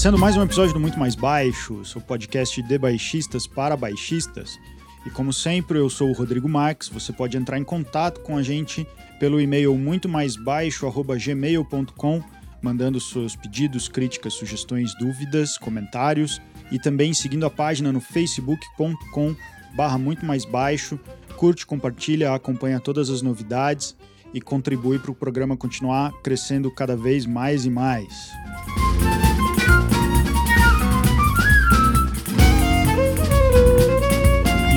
Começando mais um episódio do Muito Mais Baixo, seu podcast de baixistas para baixistas. E como sempre, eu sou o Rodrigo Marques. Você pode entrar em contato com a gente pelo e-mail muito mais baixo@gmail.com, mandando seus pedidos, críticas, sugestões, dúvidas, comentários e também seguindo a página no facebook.com/barra muito mais baixo. Curte, compartilha, acompanha todas as novidades e contribui para o programa continuar crescendo cada vez mais e mais.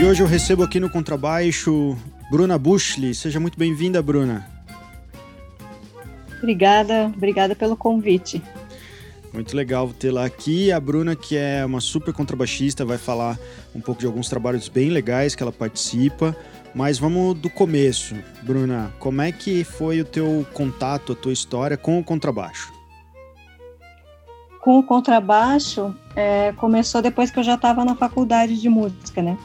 E hoje eu recebo aqui no contrabaixo Bruna Bushli. Seja muito bem-vinda, Bruna. Obrigada, obrigada pelo convite. Muito legal tê-la aqui. A Bruna, que é uma super contrabaixista, vai falar um pouco de alguns trabalhos bem legais que ela participa. Mas vamos do começo. Bruna, como é que foi o teu contato, a tua história com o contrabaixo? Com o contrabaixo, é, começou depois que eu já estava na faculdade de música, né?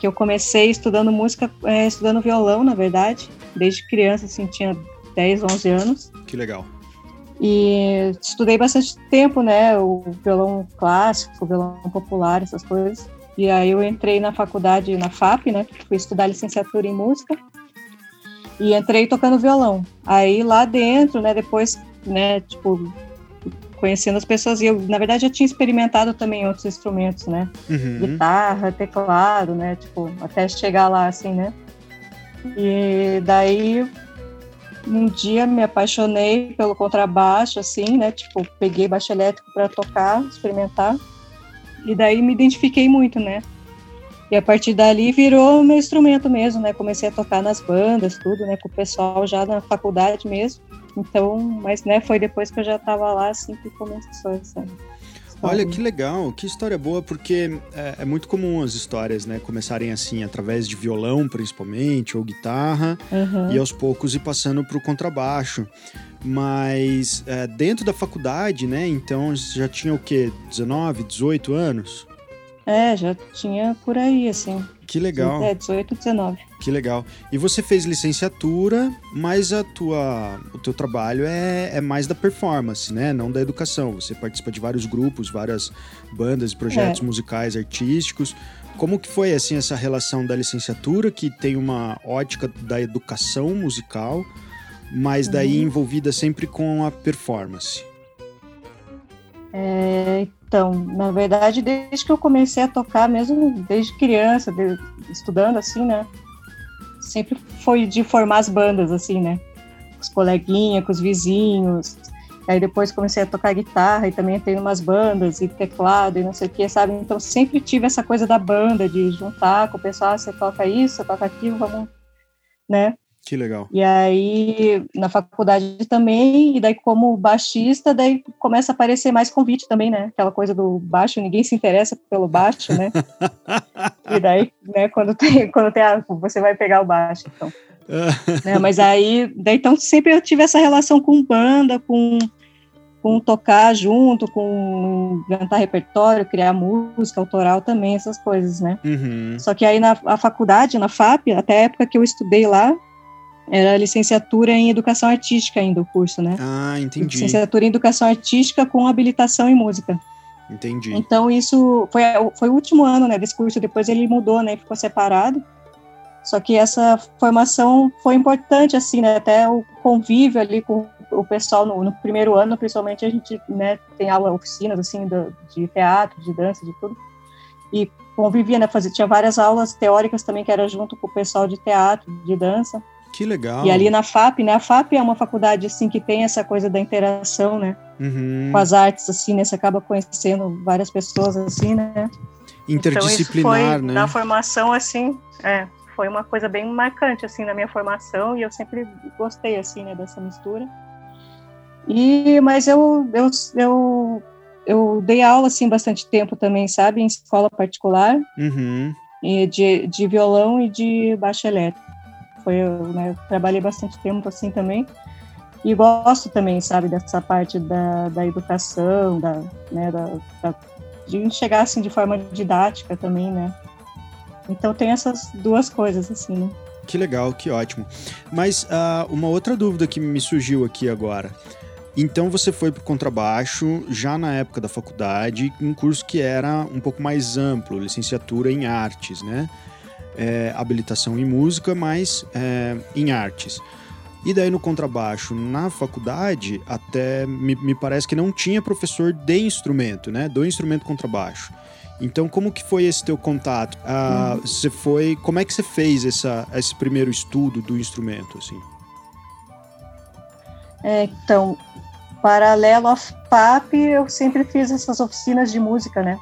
Que eu comecei estudando música, é, estudando violão, na verdade. Desde criança, assim, tinha 10, 11 anos. Que legal. E estudei bastante tempo, né? O violão clássico, o violão popular, essas coisas. E aí eu entrei na faculdade, na FAP, né? Fui estudar licenciatura em música. E entrei tocando violão. Aí lá dentro, né, depois, né, tipo, conhecendo as pessoas, e eu, na verdade, já tinha experimentado também outros instrumentos, né? Uhum. Guitarra, teclado, né? Tipo, até chegar lá, assim, né? E daí, um dia me apaixonei pelo contrabaixo, assim, né? Tipo, peguei baixo elétrico para tocar, experimentar. E daí me identifiquei muito, né? E a partir dali virou meu instrumento mesmo, né? Comecei a tocar nas bandas, tudo, né? Com o pessoal já na faculdade mesmo. Então, mas, né? Foi depois que eu já estava lá, assim, que começou essa. Olha que legal, que história boa, porque é, é, muito comum as histórias, né, começarem assim, através de violão, principalmente, ou guitarra, uhum. e aos poucos ir passando para o contrabaixo. Mas é, dentro da faculdade, né? Então já tinha o quê? 19, 18 anos? É, já tinha por aí, assim. Que legal. É, 18, 19. Que legal. E você fez licenciatura, mas a tua, o teu trabalho é, é mais da performance, né? Não da educação. Você participa de vários grupos, várias bandas, projetos é. musicais, artísticos. Como que foi assim essa relação da licenciatura, que tem uma ótica da educação musical, mas daí uhum. envolvida sempre com a performance. É, então, na verdade, desde que eu comecei a tocar, mesmo desde criança, de, estudando assim, né? Sempre foi de formar as bandas, assim, né? Com os coleguinhas, com os vizinhos. Aí depois comecei a tocar guitarra e também entrei umas bandas e teclado e não sei o que, sabe? Então sempre tive essa coisa da banda, de juntar com o pessoal, ah, você toca isso, você toca aquilo, vamos, né? Que legal. E aí, na faculdade também, e daí como baixista, daí começa a aparecer mais convite também, né? Aquela coisa do baixo, ninguém se interessa pelo baixo, né? e daí, né, quando tem, quando tem a, você vai pegar o baixo, então. né, mas aí, daí então sempre eu tive essa relação com banda, com, com tocar junto, com cantar repertório, criar música autoral também, essas coisas, né? Uhum. Só que aí na faculdade, na FAP, até a época que eu estudei lá, era licenciatura em educação artística ainda o curso, né? Ah, entendi. Licenciatura em educação artística com habilitação em música. Entendi. Então isso foi, foi o último ano, né, desse curso, depois ele mudou, né, ficou separado. Só que essa formação foi importante, assim, né, até o convívio ali com o pessoal no, no primeiro ano, principalmente a gente, né, tem aula, oficinas, assim, do, de teatro, de dança, de tudo. E convivia, né, fazia, tinha várias aulas teóricas também que era junto com o pessoal de teatro, de dança. Que legal. E ali na FAP, né? A FAP é uma faculdade assim que tem essa coisa da interação, né? Uhum. Com as artes, assim, né? Você acaba conhecendo várias pessoas, assim, né? Interdisciplinar, então, foi, né? Na formação, assim, é, foi uma coisa bem marcante, assim, na minha formação e eu sempre gostei, assim, né? Dessa mistura. E, mas eu, eu, eu, eu dei aula, assim, bastante tempo também, sabe? Em escola particular. Uhum. E de, de violão e de baixo elétrico foi, né, trabalhei bastante tempo assim também. E gosto também, sabe, dessa parte da, da educação, da, né, da, da, de enxergar assim de forma didática também, né. Então tem essas duas coisas, assim, né. Que legal, que ótimo. Mas uh, uma outra dúvida que me surgiu aqui agora. Então você foi para o contrabaixo já na época da faculdade, um curso que era um pouco mais amplo, licenciatura em artes, né? É, habilitação em música, mas é, em artes. E daí no contrabaixo, na faculdade, até me, me, parece que não tinha professor de instrumento, né? Do instrumento contrabaixo. Então, como que foi esse teu contato? Ah, uhum. Você foi, como é que você fez essa, esse primeiro estudo do instrumento, assim? É, então, paralelo à FAP, eu sempre fiz essas oficinas de música, né?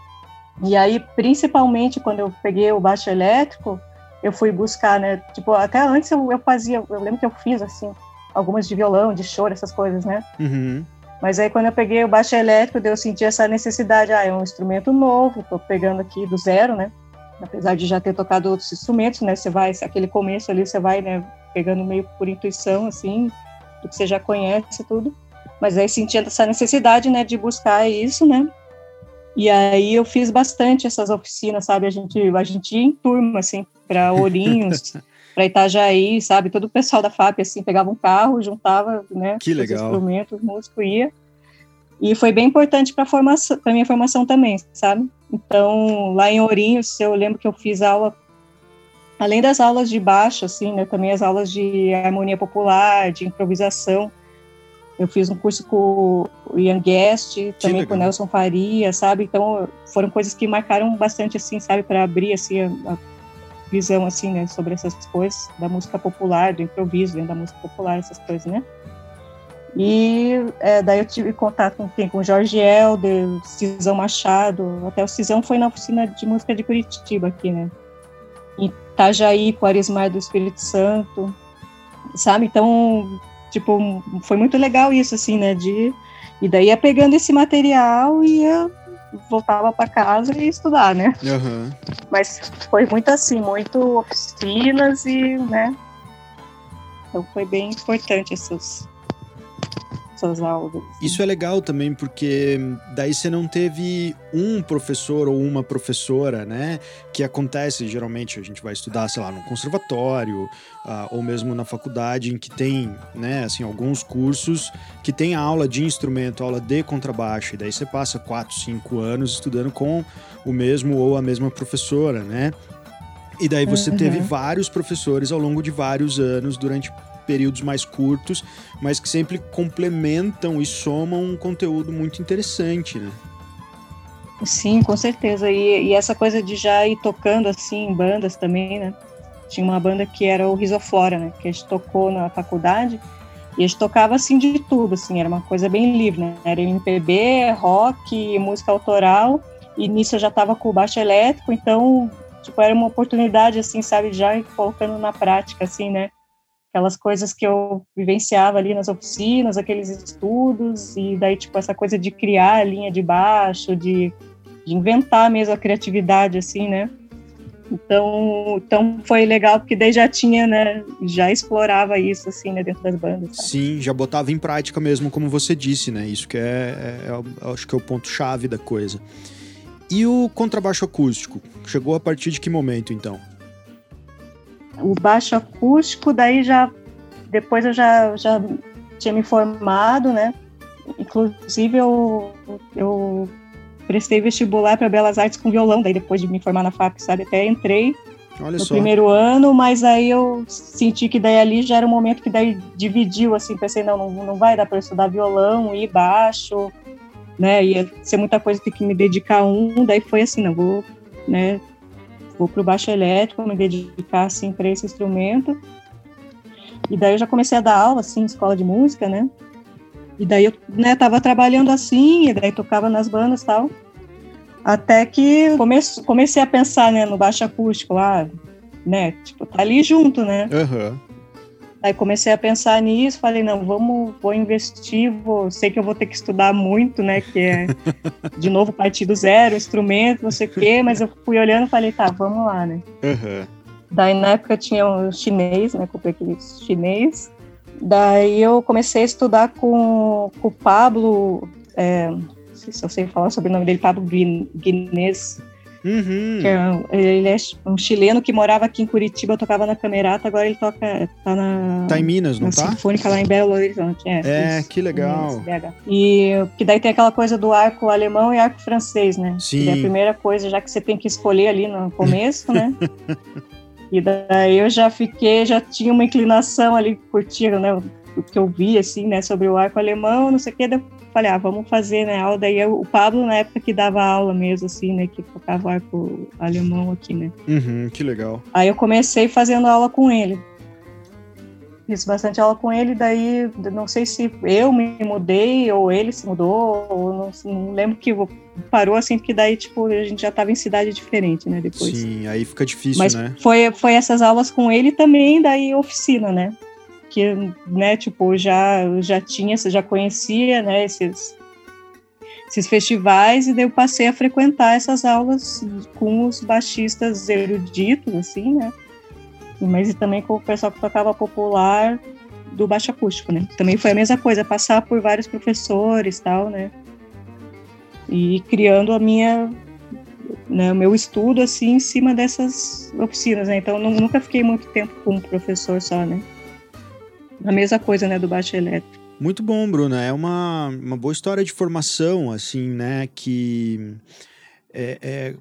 E aí, principalmente quando eu peguei o baixo elétrico, eu fui buscar, né? Tipo, até antes eu, eu fazia, eu lembro que eu fiz, assim, algumas de violão, de choro, essas coisas, né? Uhum. Mas aí quando eu peguei o baixo elétrico, eu senti essa necessidade, ah, é um instrumento novo, tô pegando aqui do zero, né? Apesar de já ter tocado outros instrumentos, né? Você vai, aquele começo ali, você vai, né, pegando meio por intuição, assim, do que você já conhece tudo. Mas aí senti essa necessidade, né, de buscar isso, né? E aí eu fiz bastante essas oficinas, sabe? A gente, a gente ia em turma, assim, para Ourinhos, para Itajaí, sabe? Todo o pessoal da FAP, assim, pegava um carro, juntava, né? Que legal. Os instrumentos, músico ia. E foi bem importante para formação, para minha formação também, sabe? Então, lá em Ourinhos, eu lembro que eu fiz aula além das aulas de baixo, assim, né, também as aulas de harmonia popular, de improvisação. Eu fiz um curso com o Ian Guest, também com o Nelson Faria, sabe? Então, foram coisas que marcaram bastante, assim, sabe? Para abrir, assim, a, a, visão, assim, né? Sobre essas coisas da música popular, do improviso, né, da música popular, essas coisas, né? E é, daí eu tive contato com quem? Com Jorge Helder, Cisão Machado, até o Cisão foi na oficina de música de Curitiba aqui, né? Em Itajaí, com Arismar do Espírito Santo, sabe? Então, tipo, foi muito legal isso, assim, né? De, e daí ia pegando esse material e ia, voltava para casa e estudar, né? Uhum. Mas foi muito assim, muito oficinas e, né? Então foi bem importante essas, suas aulas. Isso é legal também, porque daí você não teve um professor ou uma professora, né? Que acontece, geralmente, a gente vai estudar, sei lá, no conservatório, uh, ou mesmo na faculdade, em que tem, né, assim, alguns cursos que tem aula de instrumento, aula de contrabaixo, e daí você passa quatro, cinco anos estudando com o mesmo ou a mesma professora, né? E daí você uhum. teve vários professores ao longo de vários anos durante períodos mais curtos, mas que sempre complementam e somam um conteúdo muito interessante, né? Sim, com certeza. E, e, essa coisa de já ir tocando assim em bandas também, né? Tinha uma banda que era o Risoflora, né? Que a gente tocou na faculdade e a gente tocava assim de tudo, assim, era uma coisa bem livre, né? Era MPB, rock, música autoral. E nisso eu já estava com o baixo elétrico, então tipo era uma oportunidade assim, sabe, já colocando na prática, assim, né? Aquelas coisas que eu vivenciava ali nas oficinas, aqueles estudos, e daí, tipo, essa coisa de criar a linha de baixo, de, de inventar mesmo a criatividade, assim, né? Então, então foi legal porque daí já tinha, né, já explorava isso assim, né, dentro das bandas. Sabe? Sim, já botava em prática mesmo, como você disse, né? Isso que é, é, é acho que é o ponto chave da coisa. E o contrabaixo acústico chegou a partir de que momento, então? O baixo acústico, daí já depois eu já, já tinha me formado, né? Inclusive eu, eu prestei vestibular para Belas Artes com violão, daí depois de me formar na FAP, sabe? Até entrei Olha no só. primeiro ano, mas aí eu senti que daí ali já era um momento que daí dividiu, assim, pensei, não, não, não vai dar para estudar violão e baixo, né? Ia ser muita coisa, ter que me dedicar a um, daí foi assim, não, vou, né, vou para o baixo elétrico, me dedicar assim para esse instrumento. E daí eu já comecei a dar aula assim, escola de música, né? E daí eu, né, tava trabalhando assim, e daí tocava nas bandas, tal. Até que comece, comecei a pensar, né, no baixo acústico lá, né, tipo, tá ali junto, né? Uhum. Aí comecei a pensar nisso, falei, não, vamos, vou investir, vou, sei que eu vou ter que estudar muito, né, que é, de novo, partir do zero, instrumento, não sei o quê, mas eu fui olhando e falei, tá, vamos lá, né. Uhum. Daí, na época, tinha um chinês, né, comprei aquele chinês, daí eu comecei a estudar com, com o Pablo, é, não sei se eu sei falar sobre o nome dele, Pablo Guinness, Uhum. É, ele é um chileno que morava aqui em Curitiba, tocava na Camerata, agora ele toca, tá na... Tá em Minas, não tá? Sinfônica lá em Belo Horizonte. É, é que legal. E que daí tem aquela coisa do arco alemão e arco francês, né? Sim. Que é a primeira coisa, já que você tem que escolher ali no começo, né? e daí eu já fiquei, já tinha uma inclinação ali, curtindo, né? O que eu vi, assim, né? Sobre o arco alemão, não sei o que, daí falei, ah, vamos fazer, né, aula. Daí eu, o Pablo, na época que dava aula mesmo, assim, né, que tocava arco alemão aqui, né. Uhum, que legal. Aí eu comecei fazendo aula com ele. Fiz bastante aula com ele, daí não sei se eu me mudei ou ele se mudou, ou não, não lembro que parou assim, porque daí, tipo, a gente já estava em cidade diferente, né, depois. Sim, aí fica difícil, Mas né? foi, foi essas aulas com ele também, daí oficina, né? Que, né, tipo, já já tinha, já conhecia, né, esses esses festivais e daí eu passei a frequentar essas aulas com os baixistas eruditos, assim, né, mas também com o pessoal que tocava popular do baixo acústico, né, também foi a mesma coisa, passar por vários professores, tal, né, e criando a minha né, o meu estudo assim em cima dessas oficinas, né? Então nunca fiquei muito tempo com um professor só, né? A mesma coisa, né, do baixo elétrico. Muito bom, Bruna. É uma, uma boa história de formação, assim, né? Que é, é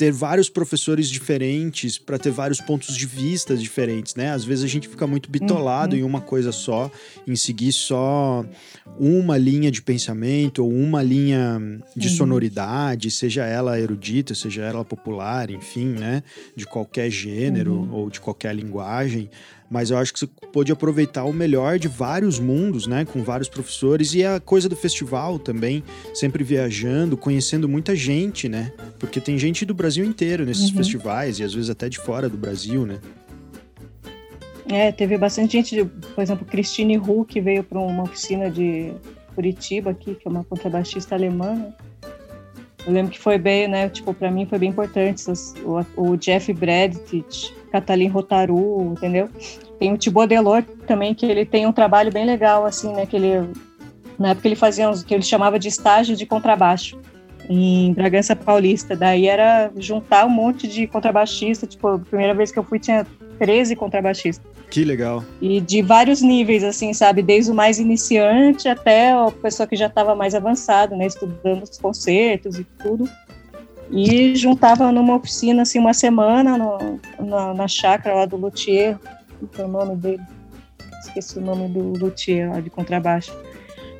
ter vários professores diferentes para ter vários pontos de vista diferentes, né? Às vezes a gente fica muito bitolado uhum. em uma coisa só, em seguir só uma linha de pensamento ou uma linha de uhum. sonoridade, seja ela erudita, seja ela popular, enfim, né? De qualquer gênero uhum. ou de qualquer linguagem mas eu acho que você pôde aproveitar o melhor de vários mundos, né, com vários professores e a coisa do festival também, sempre viajando, conhecendo muita gente, né? Porque tem gente do Brasil inteiro nesses uhum. festivais e às vezes até de fora do Brasil, né? É, teve bastante gente, por exemplo, Christine Hu, que veio para uma oficina de Curitiba aqui, que é uma contrabaixista alemã, né? Eu lembro que foi bem, né? Tipo, para mim foi bem importante o, o Jeff Bradford, Catalin Rotaru, entendeu? Tem o Thibaut Delor também, que ele tem um trabalho bem legal, assim, né? Que ele, na época ele fazia uns, que ele chamava de estágio de contrabaixo em Bragança Paulista. Daí era juntar um monte de contrabaixista. Tipo, a primeira vez que eu fui tinha 13 contrabaixistas. Que legal. E de vários níveis, assim, sabe? Desde o mais iniciante até a pessoa que já estava mais avançada, né? Estudando os concertos e tudo. E juntava numa oficina, assim, uma semana no, na, na chácara lá do Luthier. Qual é o nome dele? Esqueci o nome do Luthier lá de contrabaixo.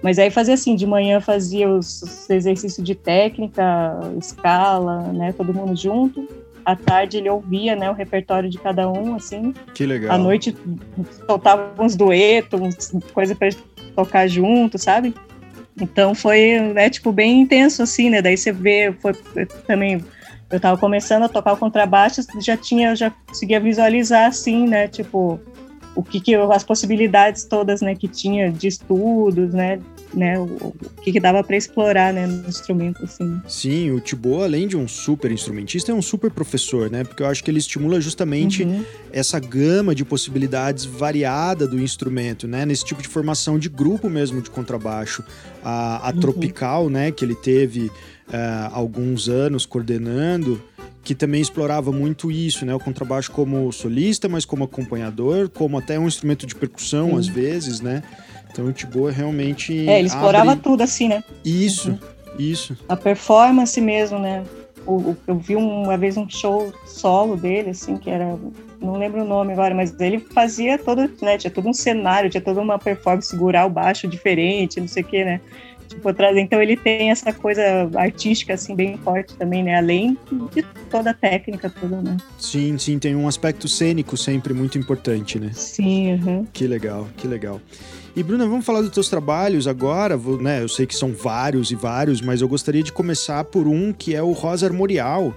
Mas aí fazia assim, de manhã fazia os, os exercícios de técnica, escala, né? Todo mundo junto à tarde ele ouvia, né, o repertório de cada um, assim. Que legal. À noite soltava uns duetos, coisa para tocar junto, sabe? Então foi, né, tipo, bem intenso, assim, né? Daí você vê, foi também. Eu tava começando a tocar o contrabaixo, já tinha, já conseguia visualizar, assim, né? Tipo, o que, que as possibilidades todas, né, que tinha de estudos, né, né, o, o que, que dava para explorar, né, no instrumento, assim. Sim, o Thibaut, além de um super instrumentista, é um super professor, né, porque eu acho que ele estimula justamente uhum. essa gama de possibilidades variada do instrumento, né, nesse tipo de formação de grupo mesmo de contrabaixo. A, a uhum. Tropical, né, que ele teve uh, alguns anos coordenando, que também explorava muito isso, né? O contrabaixo como solista, mas como acompanhador, como até um instrumento de percussão, Sim. às vezes, né? Então o Tiboa realmente. É, ele explorava abre... tudo assim, né? Isso, uhum. isso. A performance mesmo, né? O, o, eu vi uma vez um show solo dele, assim, que era. Não lembro o nome agora, mas ele fazia todo, né? Tinha todo um cenário, tinha toda uma performance, segurar o baixo diferente, não sei o quê, né? Tipo, trazer. Então ele tem essa coisa artística, assim, bem forte também, né? Além de toda a técnica, tudo, né? Sim, sim, tem um aspecto cênico sempre muito importante, né? Sim, uhum. Que legal, que legal. E Bruna, vamos falar dos teus trabalhos agora, né? Eu sei que são vários e vários, mas eu gostaria de começar por um que é o Rosa Armorial,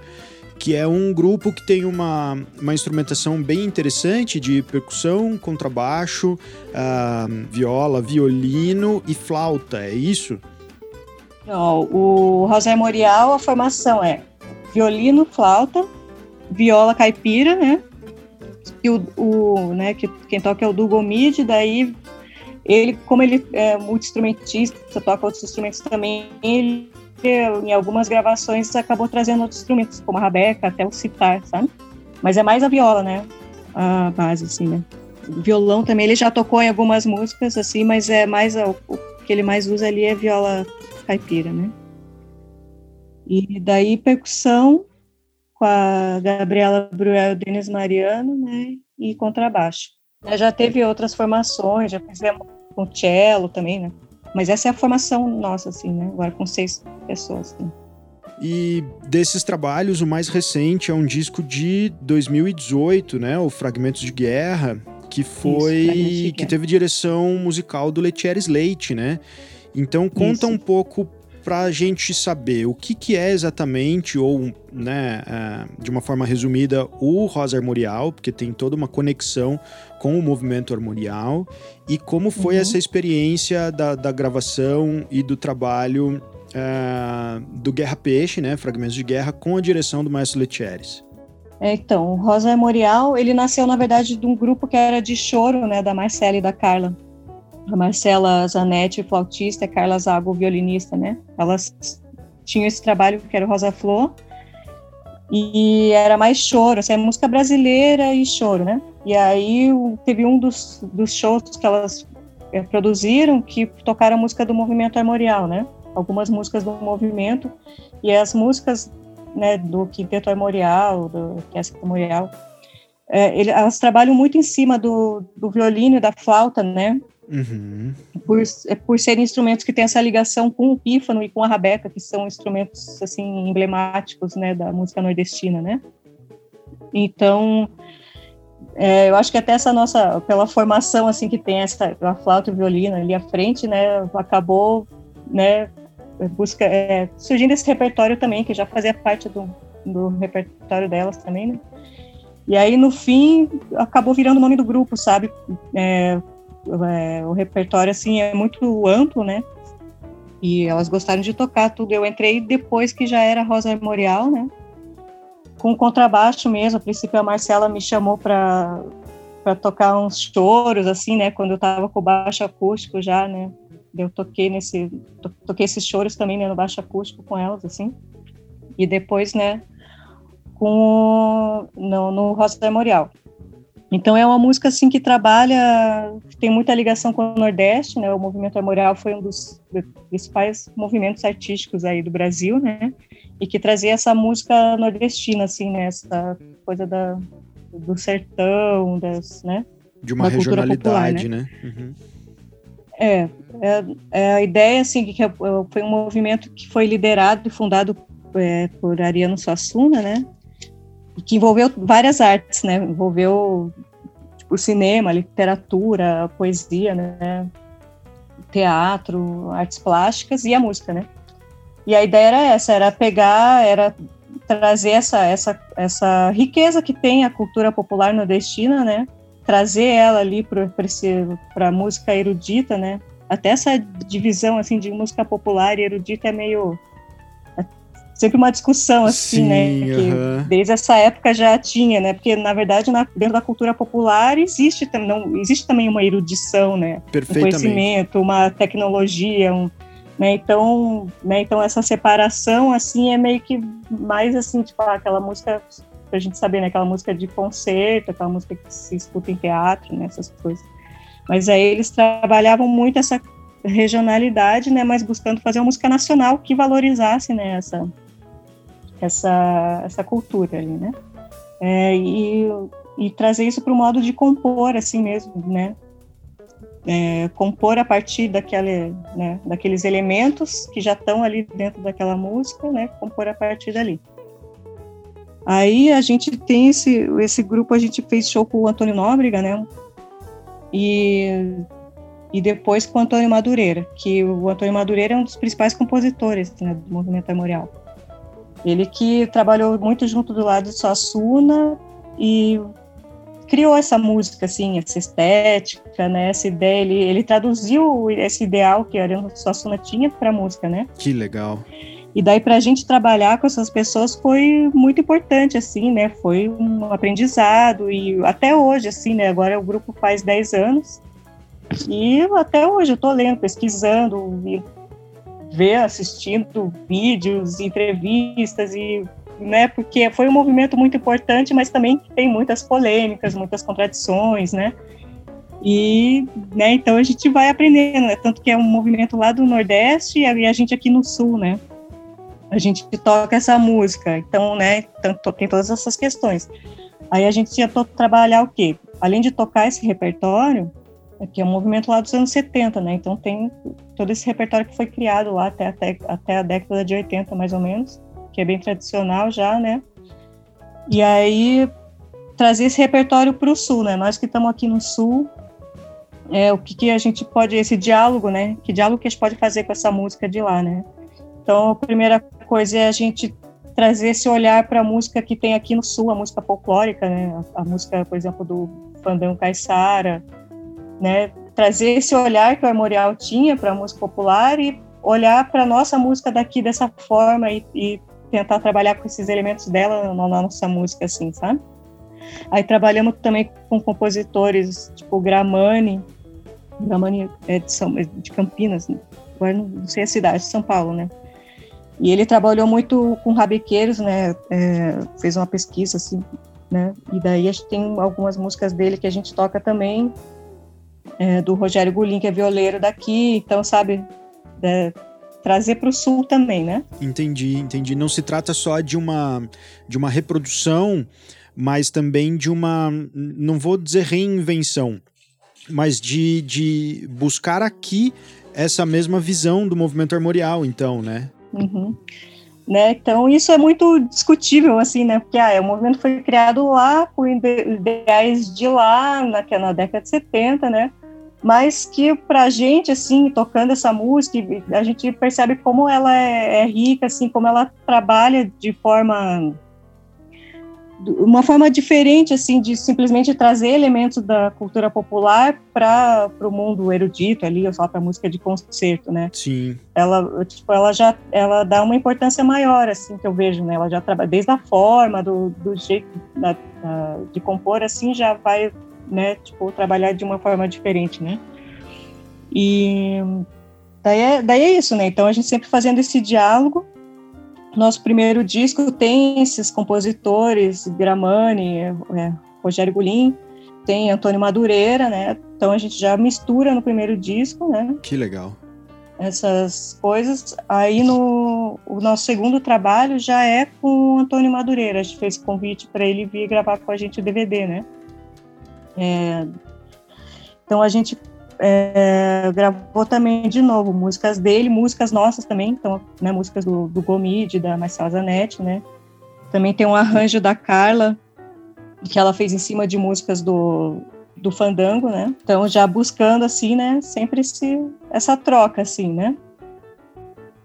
que é um grupo que tem uma, uma instrumentação bem interessante de percussão, contrabaixo, uh, viola, violino e flauta, é isso? Não, o Rosa Armorial, a formação é violino, flauta, viola caipira, né? E o, o né, que quem toca é o Dugomid, daí ele, como ele é multi-instrumentista, toca outros instrumentos também, ele em algumas gravações acabou trazendo outros instrumentos, como a rabeca, até o citar, sabe? Mas é mais a viola, né? A base, assim, né? O violão também, ele já tocou em algumas músicas, assim, mas é mais o, o que ele mais usa ali é viola caipira, né? E daí percussão com a Gabriela Bruel e o Denis Mariano, né? E contrabaixo. Já teve outras formações, já fizemos com cello também, né? Mas essa é a formação nossa, assim, né? Agora com seis pessoas. Assim. E desses trabalhos, o mais recente é um disco de 2018, né? O Fragmentos de Guerra, que foi Isso, que teve direção musical do Letieri Slate, né? Então conta Isso. um pouco para a gente saber o que, que é exatamente, ou né, uh, de uma forma resumida, o Rosa Armorial, porque tem toda uma conexão com o movimento armorial, e como foi uhum. essa experiência da, da, gravação e do trabalho uh, do Guerra Peixe, né, Fragmentos de Guerra, com a direção do Maestro Letieres. É, então, o Rosa Armorial, ele nasceu, na verdade, de um grupo que era de choro, né, da Marcela e da Carla a Marcela Zanetti, flautista, a Carla Zago, violinista, né? Elas tinham esse trabalho que era o Rosa Flor, e era mais choro, assim, música brasileira e choro, né? E aí teve um dos, dos shows que elas é, produziram que tocaram música do movimento armorial, né? Algumas músicas do movimento, e as músicas né, do quinteto armorial, do orquestra armorial, é, elas trabalham muito em cima do, do violino e da flauta, né? Uhum. Por, é, por serem instrumentos que têm essa ligação com o pífano e com a rabeca, que são instrumentos assim emblemáticos, né, da música nordestina, né? Então, é, eu acho que até essa nossa, pela formação assim que tem essa a flauta e o violino ali à frente, né, acabou, né, busca é, surgindo esse repertório também que já fazia parte do, do repertório delas também, né? E aí no fim acabou virando o nome do grupo, sabe? É, é, o repertório assim é muito amplo, né? E elas gostaram de tocar tudo. Eu entrei depois que já era Rosa Memorial, né? Com contrabaixo mesmo. A princípio a Marcela me chamou para para tocar uns choros assim, né? Quando eu estava com o baixo acústico já, né? Eu toquei nesse to, toquei esses choros também né, no baixo acústico com elas assim. E depois, né, com no, no Rosa Memorial. Então é uma música assim que trabalha, tem muita ligação com o Nordeste, né? O movimento armorial foi um dos principais movimentos artísticos aí do Brasil, né? E que trazia essa música nordestina, assim, né? Essa coisa da, do sertão, das, né? De uma da regionalidade, popular, né? né? Uhum. É, é, é, a ideia assim que foi um movimento que foi liderado e fundado é, por Ariano Suassuna, né? Que envolveu várias artes, né? Envolveu tipo, cinema, literatura, poesia, né? Teatro, artes plásticas e a música, né? E a ideia era essa, era pegar, era trazer essa, essa, essa riqueza que tem a cultura popular nordestina, né? Trazer ela ali para a música erudita, né? Até essa divisão assim de música popular e erudita é meio sempre uma discussão assim, né, Sim, né? Que desde essa época já tinha, né? Porque na verdade na, dentro da cultura popular existe não existe também uma erudição, né? Um conhecimento, uma tecnologia, um, né? Então, né? Então essa separação assim é meio que mais assim tipo ah, aquela música pra gente saber, né? Aquela música de concerto, aquela música que se escuta em teatro, né? Essas coisas. Mas aí eles trabalhavam muito essa regionalidade, né, mas buscando fazer uma música nacional que valorizasse, né, essa, essa, essa cultura ali, né? É, e, e trazer isso para o modo de compor, assim mesmo, né? É, compor a partir daquele, né, daqueles elementos que já estão ali dentro daquela música, né? Compor a partir dali. Aí a gente tem esse, esse grupo, a gente fez show com o Antônio Nóbrega, né? E, e depois com o Antônio Madureira, que o Antônio Madureira é um dos principais compositores né, do movimento memorial. Ele que trabalhou muito junto do lado de Suassuna e criou essa música, assim, essa estética, né, essa ideia, ele, ele traduziu esse ideal que Ariano Suassuna tinha para a música, né? Que legal. E daí para a gente trabalhar com essas pessoas foi muito importante, assim, né? Foi um aprendizado e até hoje, assim, né? Agora o grupo faz 10 anos e até hoje eu estou lendo, pesquisando, ver assistindo vídeos, entrevistas e né, porque foi um movimento muito importante, mas também tem muitas polêmicas, muitas contradições, né? E, né, então a gente vai aprendendo, né? Tanto que é um movimento lá do Nordeste e a gente aqui no Sul, né? A gente toca essa música, então, né, tanto, tem todas essas questões. Aí a gente ia trabalhar o quê? Além de tocar esse repertório, que é um movimento lá dos anos 70, né? Então tem todo esse repertório que foi criado lá até, até, até a década de 80, mais ou menos, que é bem tradicional já, né? E aí trazer esse repertório para o sul, né? Nós que estamos aqui no sul, é, o que, que, a gente pode, esse diálogo, né? Que diálogo que a gente pode fazer com essa música de lá, né? Então, a primeira coisa é a gente trazer esse olhar para a música que tem aqui no sul, a música folclórica, né? A, a música, por exemplo, do Fandango Caiçara, né? Trazer esse olhar que o Armorial tinha para a música popular e olhar para a nossa música daqui dessa forma e, e, tentar trabalhar com esses elementos dela na, nossa música, assim, sabe? Aí trabalhamos também com compositores tipo Gramani, Gramani é de, São, é de Campinas, né? agora não, sei a cidade, de São Paulo, né? E ele trabalhou muito com rabequeiros, né? É, fez uma pesquisa, assim, né? E daí a gente tem algumas músicas dele que a gente toca também, é, do Rogério Gulim, que é violeiro daqui, então, sabe, é, trazer para o sul também, né? Entendi, entendi. Não se trata só de uma, de uma reprodução, mas também de uma, não vou dizer reinvenção, mas de, de buscar aqui essa mesma visão do movimento armorial, então, né? Uhum. Né? Então, isso é muito discutível, assim, né? Porque ah, o movimento foi criado lá, com ideais de lá, na, na década de 70, né? Mas que para a gente, assim, tocando essa música, a gente percebe como ela é, é rica, assim, como ela trabalha de forma uma forma diferente assim de simplesmente trazer elementos da cultura popular para o mundo erudito ali, ou só para música de concerto, né? Sim. Ela tipo ela já ela dá uma importância maior assim que eu vejo, né? Ela já trabalha desde a forma do, do jeito da, da, de compor assim já vai né tipo trabalhar de uma forma diferente, né? E daí é, daí é isso, né? Então a gente sempre fazendo esse diálogo nosso primeiro disco tem esses compositores, Gramani, é, Rogério Gulim, tem Antônio Madureira, né? Então a gente já mistura no primeiro disco, né? Que legal. Essas coisas. Aí no o nosso segundo trabalho já é com o Antônio Madureira. A gente fez convite para ele vir gravar com a gente o DVD, né? É, então a gente é, gravou também de novo músicas dele, músicas nossas também, então, né, músicas do, do Gomide, da Marcela Zanetti, né? Também tem um arranjo da Carla, que ela fez em cima de músicas do, do Fandango, né? Então, já buscando, assim, né, sempre esse, essa troca, assim, né?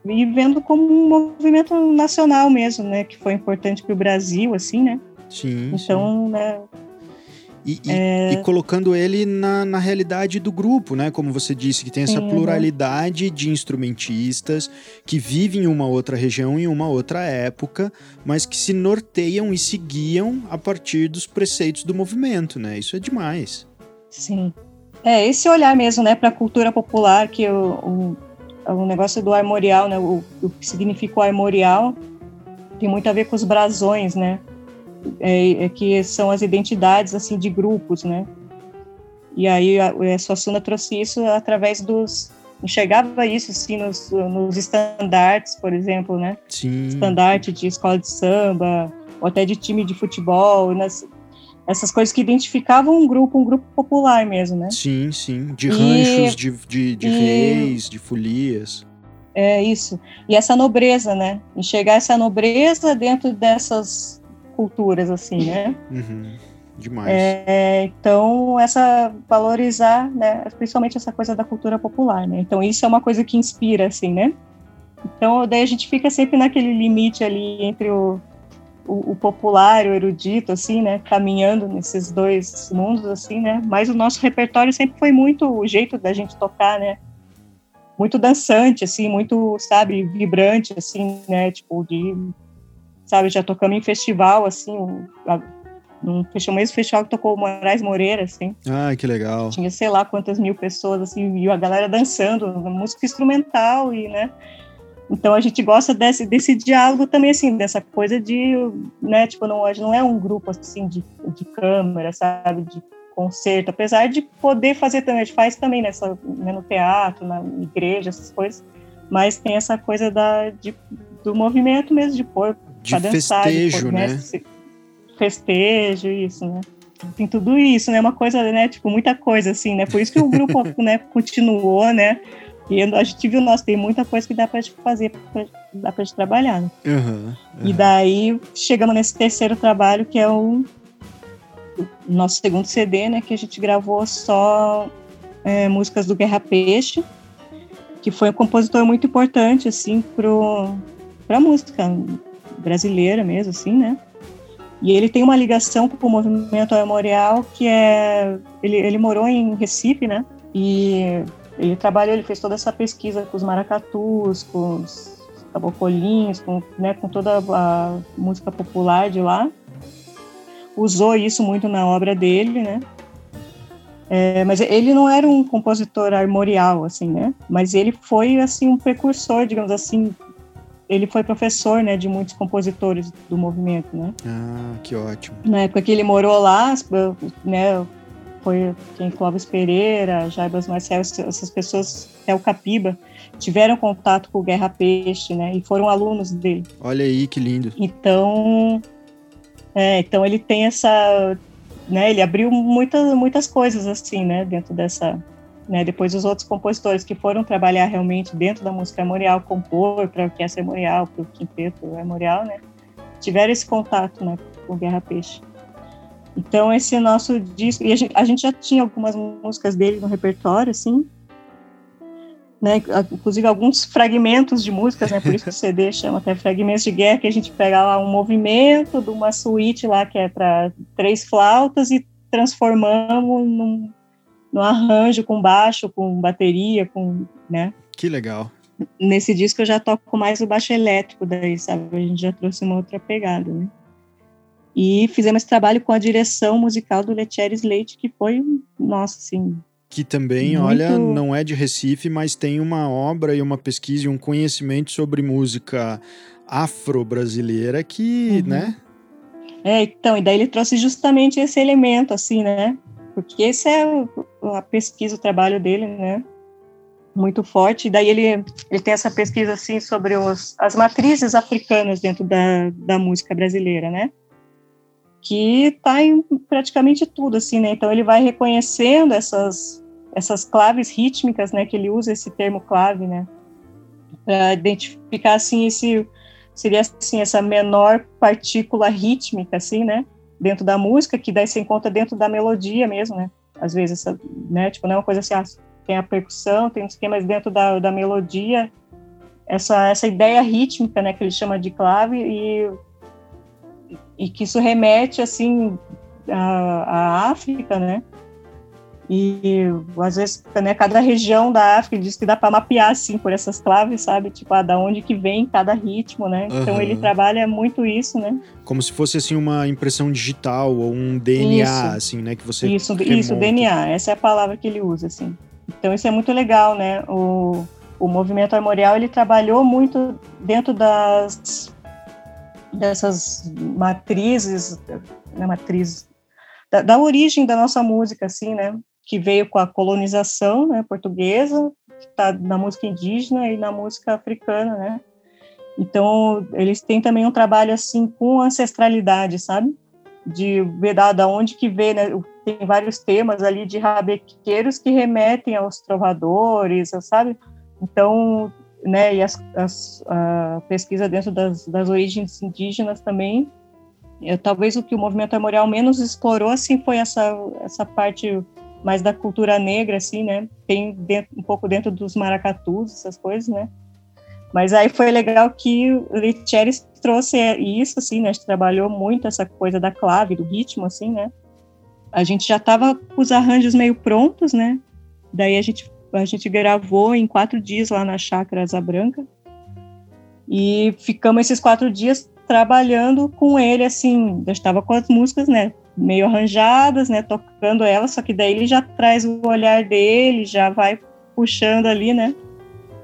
E vendo como um movimento nacional mesmo, né? Que foi importante para o Brasil, assim, né? Sim. Então, sim. né? E, é... e, colocando ele na, na realidade do grupo, né? Como você disse, que tem essa Sim, pluralidade de instrumentistas que vivem em uma outra região, em uma outra época, mas que se norteiam e se guiam a partir dos preceitos do movimento, né? Isso é demais. Sim. É, esse olhar mesmo, né, para a cultura popular, que o, o, o negócio do armorial, né, o, o que significa o armorial, tem muito a ver com os brasões, né? É, é, que são as identidades assim de grupos, né? E aí a, a Suassuna trouxe isso através dos enxergava isso assim nos, nos estandartes, por exemplo, né? Sim. Estandarte de escola de samba ou até de time de futebol, nas, essas coisas que identificavam um grupo, um grupo popular mesmo, né? Sim, sim, de ranchos, e, de, de, de e, reis, de folias. É isso. E essa nobreza, né? Enxergar essa nobreza dentro dessas culturas, assim, né? Uhum. Demais. É, então, essa valorizar, né, principalmente essa coisa da cultura popular, né? Então, isso é uma coisa que inspira, assim, né? Então, daí a gente fica sempre naquele limite ali entre o, o, o popular e o erudito, assim, né? Caminhando nesses dois mundos, assim, né? Mas o nosso repertório sempre foi muito o jeito da gente tocar, né? Muito dançante, assim, muito, sabe, vibrante, assim, né? Tipo, de sabe? Já tocamos em festival, assim, num festival, mesmo festival que tocou o Moraes Moreira, assim. Ah, que legal. Tinha sei lá quantas mil pessoas, assim, e a galera dançando, música instrumental e, né? Então a gente gosta desse, desse diálogo também, assim, dessa coisa de, né, tipo, não, não é um grupo, assim, de, de câmera, sabe, de concerto, apesar de poder fazer também, a gente faz também nessa, né, no teatro, na igreja, essas coisas, mas tem essa coisa da, de, do movimento mesmo, de pôr de dançar, festejo, de né? Festejo, isso, né? Tem tudo isso, né? Uma coisa, né? Tipo, muita coisa, assim, né? Por isso que o grupo, né, continuou, né? E a gente viu, nossa, tem muita coisa que dá pra gente fazer, dá pra gente trabalhar. Né? Uhum, uhum. E daí chegamos nesse terceiro trabalho, que é o nosso segundo CD, né? Que a gente gravou só é, músicas do Guerra Peixe, que foi um compositor muito importante, assim, pro, pra música brasileira mesmo, assim, né? E ele tem uma ligação com o movimento memorial que é ele, ele morou em Recife, né? E ele trabalhou, ele fez toda essa pesquisa com os maracatus, com os cabocolinhos, com, né, com toda a música popular de lá. Usou isso muito na obra dele, né? É, mas ele não era um compositor armorial, assim, né? Mas ele foi, assim, um precursor, digamos assim. Ele foi professor, né, de muitos compositores do movimento, né? Ah, que ótimo. Na época que ele morou lá, né, foi quem Clóvis Pereira, Jaibas Marcel, essas pessoas, é o Capiba, tiveram contato com o Guerra Peixe, né? E foram alunos dele. Olha aí que lindo. Então, é, então ele tem essa, né? Ele abriu muitas muitas coisas assim, né? Dentro dessa, né? Depois os outros compositores que foram trabalhar realmente dentro da música memorial, compor para a orquestra memorial, para o quinteto memorial, né? Tiveram esse contato, né? Com Guerra Peixe. Então, esse nosso disco, e a gente, a gente já tinha algumas músicas dele no repertório, assim, né, inclusive alguns fragmentos de músicas, né, por isso que o CD chama até Fragmentos de Guerra, que a gente pega lá um movimento de uma suíte lá que é para três flautas e transformamos num, num arranjo com baixo, com bateria, com, né. Que legal. Nesse disco eu já toco mais o baixo elétrico daí, sabe, a gente já trouxe uma outra pegada, né. E fizemos esse trabalho com a direção musical do Letieri Slate, que foi, nossa, assim. Que também, muito... olha, não é de Recife, mas tem uma obra e uma pesquisa e um conhecimento sobre música afro-brasileira que, uhum. né? É, então, e daí ele trouxe justamente esse elemento, assim, né? Porque esse é a pesquisa, o trabalho dele, né? Muito forte. E daí ele, ele tem essa pesquisa, assim, sobre os, as matrizes africanas dentro da, da música brasileira, né? que está em praticamente tudo, assim, né? Então ele vai reconhecendo essas essas claves rítmicas, né? Que ele usa esse termo clave, né? Para identificar assim esse seria assim essa menor partícula rítmica, assim, né? Dentro da música, que daí se encontra dentro da melodia mesmo, né? Às vezes, essa, né? Tipo, não é uma coisa assim, ah, tem a percussão, tem um esquema, mas dentro da, da melodia, essa essa ideia rítmica, né? Que ele chama de clave e e que isso remete assim à, África, né? E às vezes, né, cada região da África diz que dá para mapear assim por essas claves, sabe? Tipo, ah, da onde que vem cada ritmo, né? Uhum. Então ele trabalha muito isso, né? Como se fosse assim uma impressão digital ou um DNA, isso. assim, né? Que você isso, remonta. isso, DNA. Essa é a palavra que ele usa, assim. Então isso é muito legal, né? O, o movimento armorial ele trabalhou muito dentro das dessas matrizes, né, matriz da, da, origem da nossa música, assim, né, que veio com a colonização, né, portuguesa, que está na música indígena e na música africana, né. Então eles têm também um trabalho assim com ancestralidade, sabe? De ver da, onde que veio, né? Tem vários temas ali de rabequeiros que remetem aos trovadores, sabe? Então né, e as, as, a pesquisa dentro das, das origens indígenas também. É, talvez o que o movimento memorial menos explorou assim foi essa essa parte mais da cultura negra assim, né? Tem dentro, um pouco dentro dos maracatus, essas coisas, né? Mas aí foi legal que o Letieri trouxe isso, assim, né? A gente trabalhou muito essa coisa da clave, do ritmo, assim, né? A gente já estava com os arranjos meio prontos, né? Daí a gente a gente gravou em quatro dias lá na Chácara Asa Branca. E ficamos esses quatro dias trabalhando com ele, assim, já estava com as músicas, né, meio arranjadas, né, tocando elas, só que daí ele já traz o olhar dele, já vai puxando ali, né,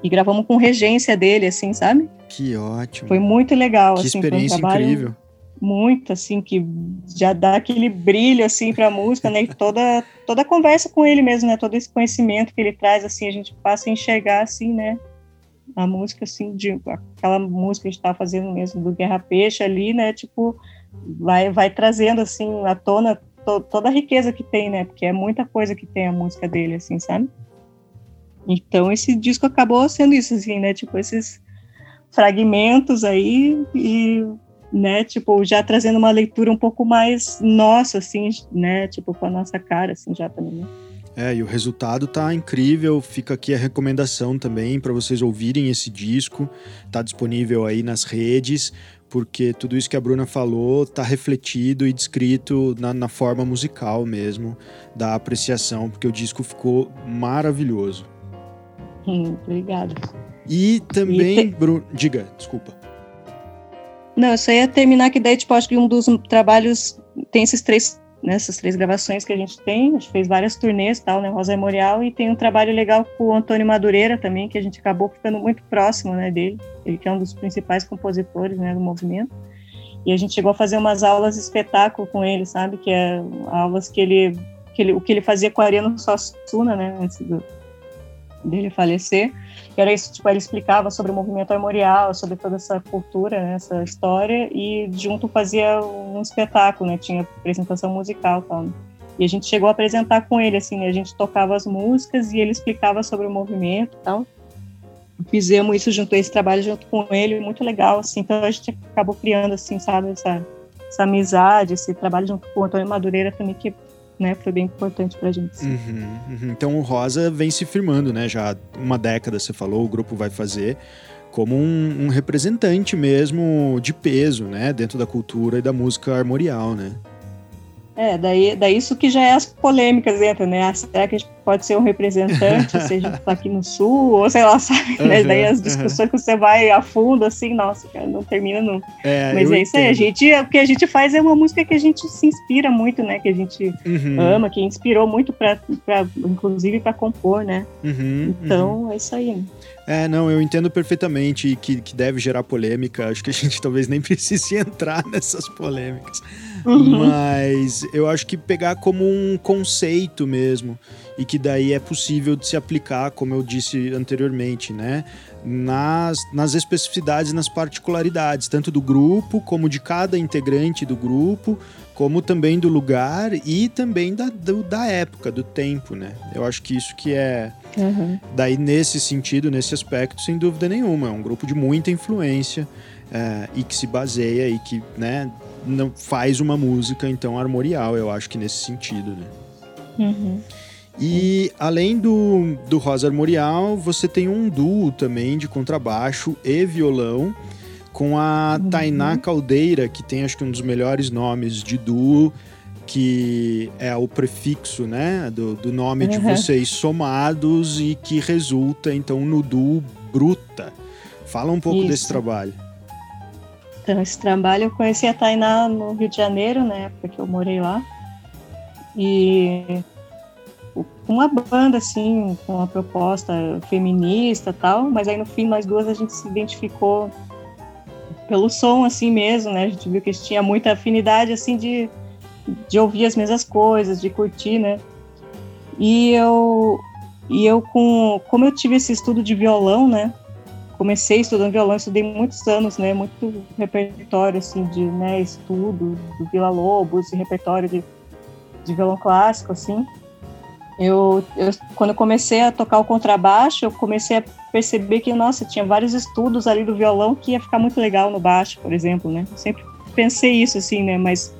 e gravamos com regência dele, assim, sabe? Que ótimo. Foi muito legal, que assim, experiência foi um trabalho incrível. muito, assim, que já dá aquele brilho, assim, para a música, né? E toda, toda a conversa com ele mesmo, né? Todo esse conhecimento que ele traz, assim, a gente passa a enxergar, assim, né? A música, assim, de aquela música que a gente estava fazendo mesmo do Guerra Peixe ali, né? Tipo, vai, vai trazendo, assim, à tona to, toda a riqueza que tem, né? Porque é muita coisa que tem a música dele, assim, sabe? Então esse disco acabou sendo isso, assim, né? Tipo, esses fragmentos aí e, né, tipo, já trazendo uma leitura um pouco mais nossa, assim, né? Tipo, com a nossa cara, assim, já também, né? É, e o resultado tá incrível. Fica aqui a recomendação também para vocês ouvirem esse disco. Tá disponível aí nas redes, porque tudo isso que a Bruna falou tá refletido e descrito na, na forma musical mesmo da apreciação, porque o disco ficou maravilhoso. Hum, obrigada. E também, e te... Bruno, diga, desculpa. Não, eu só ia terminar que daí, tipo, acho que um dos trabalhos tem esses três, nessas né, três gravações que a gente tem, a gente fez várias turnês tal, né, Rosa Memorial, e tem um trabalho legal com o Antônio Madureira também, que a gente acabou ficando muito próximo, né, dele, ele que é um dos principais compositores, né, do movimento, e a gente chegou a fazer umas aulas espetáculo com ele, sabe, que é aulas que ele, que ele o que ele fazia com a Ariano Suassuna, né, antes do, dele falecer, que era isso, tipo, ele explicava sobre o movimento armorial, sobre toda essa cultura, né, essa história, e junto fazia um espetáculo, né, tinha apresentação musical tal, né? E a gente chegou a apresentar com ele, assim, né, a gente tocava as músicas e ele explicava sobre o movimento tal. Fizemos isso junto, esse trabalho junto com ele, muito legal, assim, então a gente acabou criando, assim, sabe, essa, essa amizade, esse trabalho junto com o Antônio Madureira também, que né, foi bem importante pra gente. Uhum, uhum. Então o Rosa vem se firmando, né? Já uma década, você falou, o grupo vai fazer como um, um representante mesmo de peso, né? Dentro da cultura e da música armorial, né? É, daí, daí isso que já é as polêmicas entra, né? Ah, será que a gente pode ser um representante, seja tá aqui no sul, ou sei lá, sabe? Uhum, daí as discussões uhum. que você vai a fundo, assim, nossa, cara, não termina nunca. É, Mas é isso aí, a gente, o que a gente faz é uma música que a gente se inspira muito, né? Que a gente uhum. ama, que inspirou muito para inclusive para compor, né? Uhum, então, uhum. é isso aí. É, não, eu entendo perfeitamente que, que deve gerar polêmica. Acho que a gente talvez nem precise entrar nessas polêmicas. Uhum. Mas eu acho que pegar como um conceito mesmo e que daí é possível de se aplicar, como eu disse anteriormente, né? Nas, nas especificidades, nas particularidades, tanto do grupo como de cada integrante do grupo, como também do lugar e também da, do, da época, do tempo, né? Eu acho que isso que é. Uhum. Daí, nesse sentido, nesse aspecto, sem dúvida nenhuma, é um grupo de muita influência é, e que se baseia e que, né, não faz uma música então armorial, eu acho que nesse sentido, né? Uhum. E além do, do Rosa Armorial, você tem um duo também de contrabaixo e violão com a uhum. Tainá Caldeira, que tem acho que um dos melhores nomes de duo, que é o prefixo né, do, do nome uhum. de vocês somados e que resulta então no duo Bruta. Fala um pouco Isso. desse trabalho. Então, esse trabalho eu conheci a Tainá no Rio de Janeiro, na época que eu morei lá. E uma banda, assim, com uma proposta feminista tal, mas aí no fim nós duas a gente se identificou pelo som, assim mesmo, né? A gente viu que a gente tinha muita afinidade, assim, de, de ouvir as mesmas coisas, de curtir, né? E eu, e eu com, como eu tive esse estudo de violão, né? comecei estudando violão, estudei muitos anos, né, muito repertório, assim, de, né, estudo do Vila Lobos, repertório de, de violão clássico, assim. Eu, eu, quando eu comecei a tocar o contrabaixo, eu comecei a perceber que, nossa, tinha vários estudos ali do violão que ia ficar muito legal no baixo, por exemplo, né. Eu sempre pensei isso, assim, né, mas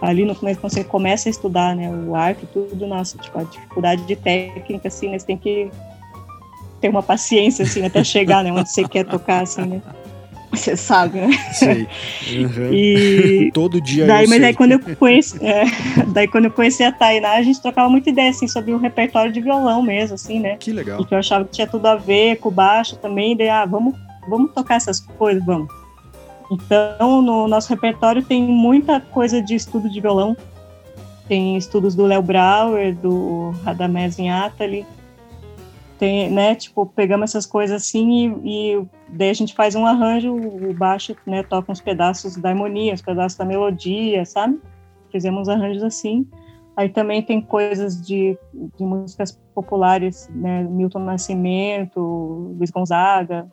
ali no começo, quando você começa a estudar, né, o arco e tudo, nossa, tipo, a dificuldade de técnica, assim, né, você tem que ter uma paciência, assim, até chegar, né, onde você quer tocar, assim, né? Você sabe, né? Sei. Uhum. E todo dia daí, mas sei. aí quando eu conheci, é, daí quando eu conheci a Tainá, a gente trocava muita ideia assim sobre o repertório de violão mesmo, assim, né? Que legal. E que eu achava que tinha tudo a ver com o baixo também, daí ah, vamos, vamos tocar essas coisas, vamos. Então, no nosso repertório tem muita coisa de estudo de violão. Tem estudos do Léo Brauer, do Radamés Atali, tem, né, tipo, pegamos essas coisas assim e, e daí a gente faz um arranjo, o baixo, né, toca uns pedaços da harmonia, uns pedaços da melodia, sabe? Fizemos arranjos assim. Aí também tem coisas de, de músicas populares, né, Milton Nascimento, Luiz Gonzaga,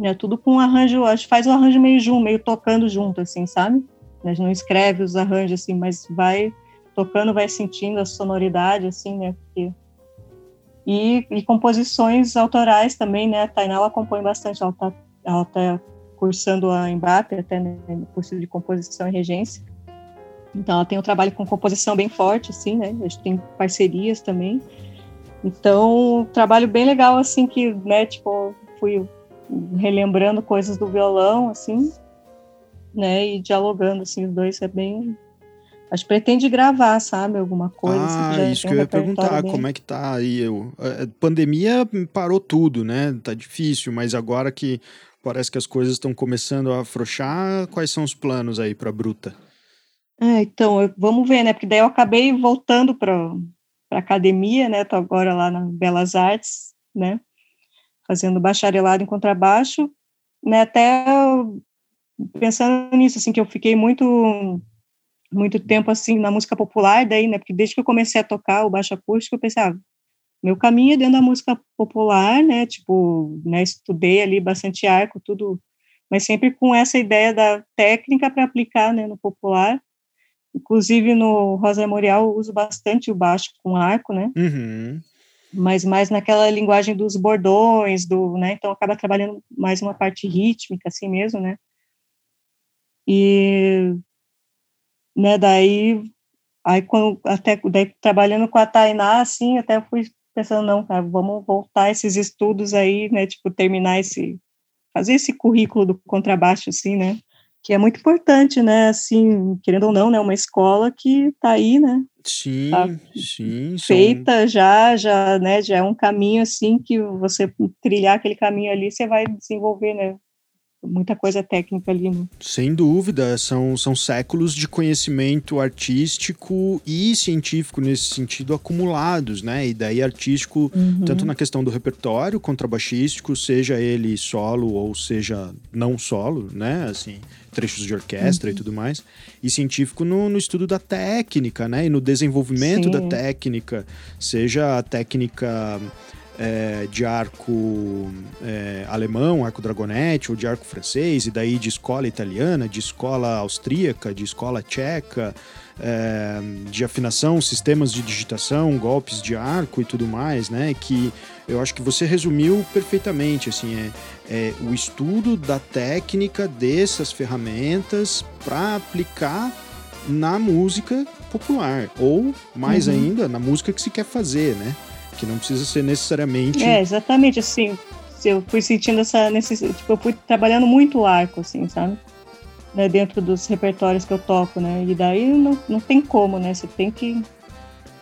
né, tudo com um arranjo, a gente faz o arranjo meio junto, meio tocando junto, assim, sabe? A gente não escreve os arranjos, assim, mas vai tocando, vai sentindo a sonoridade, assim, né, porque e, e, composições autorais também, né? A Tainá ela compõe bastante, ela está ela tá cursando a Embape, até né, no curso de composição e regência. Então ela tem um trabalho com composição bem forte, assim, né? A gente tem parcerias também. Então, um trabalho bem legal, assim, que, né, tipo, fui relembrando coisas do violão, assim, né, e dialogando, assim, os dois é bem, Acho que pretende gravar, sabe? Alguma coisa. Ah, assim, isso que eu ia perguntar. Bem... Como é que tá aí? Eu, a pandemia parou tudo, né? Tá difícil, mas agora que parece que as coisas estão começando a afrouxar, quais são os planos aí para Bruta? É, então, eu, vamos ver, né? Porque daí eu acabei voltando para a academia, né? Tô agora lá na Belas Artes, né? Fazendo bacharelado em contrabaixo, né? Até pensando nisso, assim, que eu fiquei muito muito tempo assim na música popular, daí, né, porque desde que eu comecei a tocar o baixo acústico, eu pensava, ah, meu caminho é dentro da música popular, né, tipo, né, estudei ali bastante arco, tudo, mas sempre com essa ideia da técnica para aplicar, né, no popular. Inclusive no Rosa Memorial eu uso bastante o baixo com arco, né? Uhum. Mas mais naquela linguagem dos bordões, do, né? Então acaba trabalhando mais uma parte rítmica assim mesmo, né? E né, daí, aí quando, até, daí, trabalhando com a Tainá, assim, até fui pensando, não, cara, vamos voltar esses estudos aí, né, tipo, terminar esse, fazer esse currículo do contrabaixo, assim, né, que é muito importante, né, assim, querendo ou não, né, uma escola que tá aí, né, Sim, tá sim. Feita já, já, né, já é um caminho, assim, que você trilhar aquele caminho ali, você vai desenvolver, né, muita coisa técnica ali. Né? Sem dúvida, são, são séculos de conhecimento artístico e científico nesse sentido acumulados, né? E daí artístico, uhum. tanto na questão do repertório contrabaixístico, seja ele solo ou seja não solo, né? Assim, trechos de orquestra uhum. e tudo mais, e científico no, no, estudo da técnica, né? E no desenvolvimento Sim. da técnica, seja a técnica é, de arco é, alemão, arco dragonete, ou de arco francês, e daí de escola italiana, de escola austríaca, de escola tcheca, é, de afinação, sistemas de digitação, golpes de arco e tudo mais, né? Que eu acho que você resumiu perfeitamente, assim, é, é o estudo da técnica dessas ferramentas para aplicar na música popular, ou mais uhum. ainda, na música que se quer fazer, né? Que não precisa ser necessariamente. É, exatamente, assim. Eu fui sentindo essa necessidade. Tipo, eu fui trabalhando muito o arco, assim, sabe? Né, dentro dos repertórios que eu toco, né? E daí não, não tem como, né? Você tem que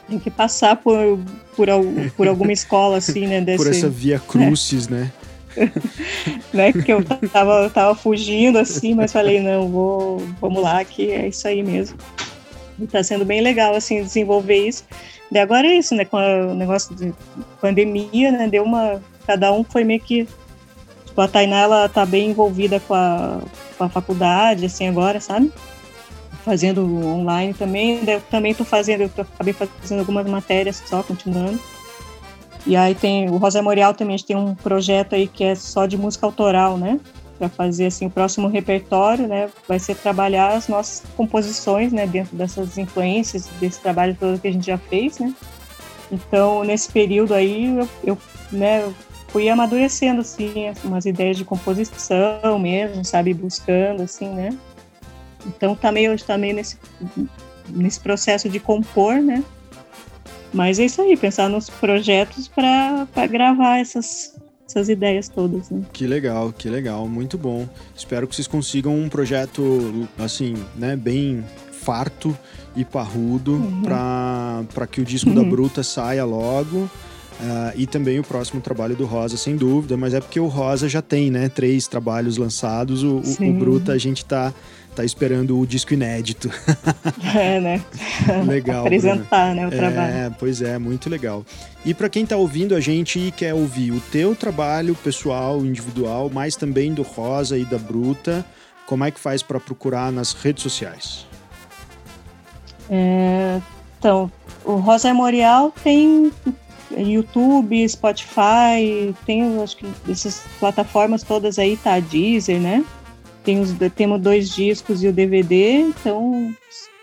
tem que passar por, por, por alguma escola, assim, né? Desse, por essa via crucis, né? né? Que eu tava, eu tava fugindo, assim, mas falei, não, vou, vamos lá, que é isso aí mesmo. E tá sendo bem legal, assim, desenvolver isso. E agora é isso, né? Com o negócio de pandemia, né? Deu uma. Cada um foi meio que. Tipo, a Tainá, ela tá bem envolvida com a, com a faculdade, assim, agora, sabe? Fazendo online também. Eu também tô fazendo, eu acabei fazendo algumas matérias só, continuando. E aí tem o Rosa Memorial também, a gente tem um projeto aí que é só de música autoral, né? Para fazer assim o próximo repertório, né, vai ser trabalhar as nossas composições, né, dentro dessas influências desse trabalho todo que a gente já fez, né. Então nesse período aí eu, eu né, fui amadurecendo assim umas ideias de composição mesmo, sabe, buscando assim, né. Então tá meio tá meio nesse nesse processo de compor, né. Mas é isso aí, pensar nos projetos para gravar essas essas ideias todas. Né? Que legal, que legal, muito bom. Espero que vocês consigam um projeto assim, né, bem farto e parrudo uhum. para que o disco uhum. da Bruta saia logo. Uh, e também o próximo trabalho do Rosa, sem dúvida, mas é porque o Rosa já tem, né, três trabalhos lançados, o, o, o Bruta a gente tá, tá esperando o disco inédito. É, né? Legal. Apresentar, Bruna. né, o trabalho. É, pois é, muito legal. E para quem tá ouvindo a gente e quer ouvir o teu trabalho pessoal, individual, mas também do Rosa e da Bruta, como é que faz para procurar nas redes sociais? É, então, o Rosa Memorial tem YouTube, Spotify, tem acho que essas plataformas todas aí, tá Deezer, né? Tem os, temos dois discos e o DVD, então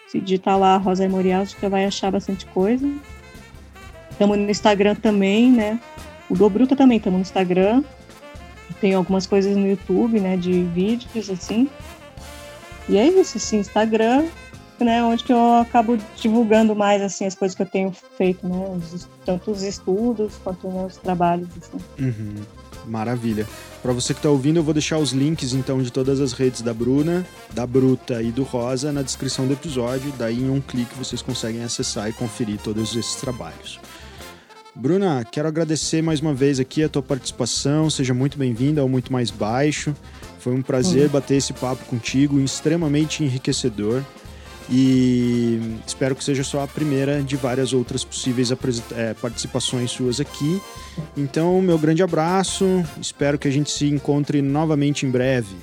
se digitar lá Rosa Memorial, você vai achar bastante coisa. Estamos no Instagram também, né? O do Bruta também estamos no Instagram. Tem algumas coisas no YouTube, né? De vídeos, assim. E é isso, assim, Instagram, né, onde que eu acabo divulgando mais assim as coisas que eu tenho feito, né, os, tanto os estudos quanto meus trabalhos. Assim. Uhum. Maravilha. Para você que está ouvindo, eu vou deixar os links então de todas as redes da Bruna, da Bruta e do Rosa na descrição do episódio. Daí em um clique vocês conseguem acessar e conferir todos esses trabalhos. Bruna, quero agradecer mais uma vez aqui a tua participação. Seja muito bem-vinda ao Muito Mais Baixo. Foi um prazer uhum. bater esse papo contigo, extremamente enriquecedor. E espero que seja só a primeira de várias outras possíveis é, participações suas aqui. Então, meu grande abraço, espero que a gente se encontre novamente em breve.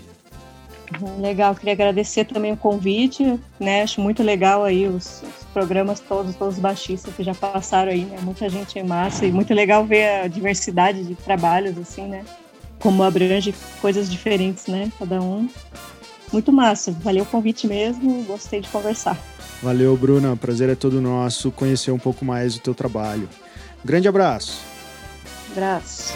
Legal, queria agradecer também o convite, né? Acho muito legal aí os, os programas todos, todos os baixistas que já passaram aí, né? Muita gente é massa e muito legal ver a diversidade de trabalhos, assim, né? Como abrange coisas diferentes, né? Cada um muito massa. Valeu o convite mesmo, gostei de conversar. Valeu, Bruna. Prazer é todo nosso conhecer um pouco mais do teu trabalho. Grande abraço. Abraço.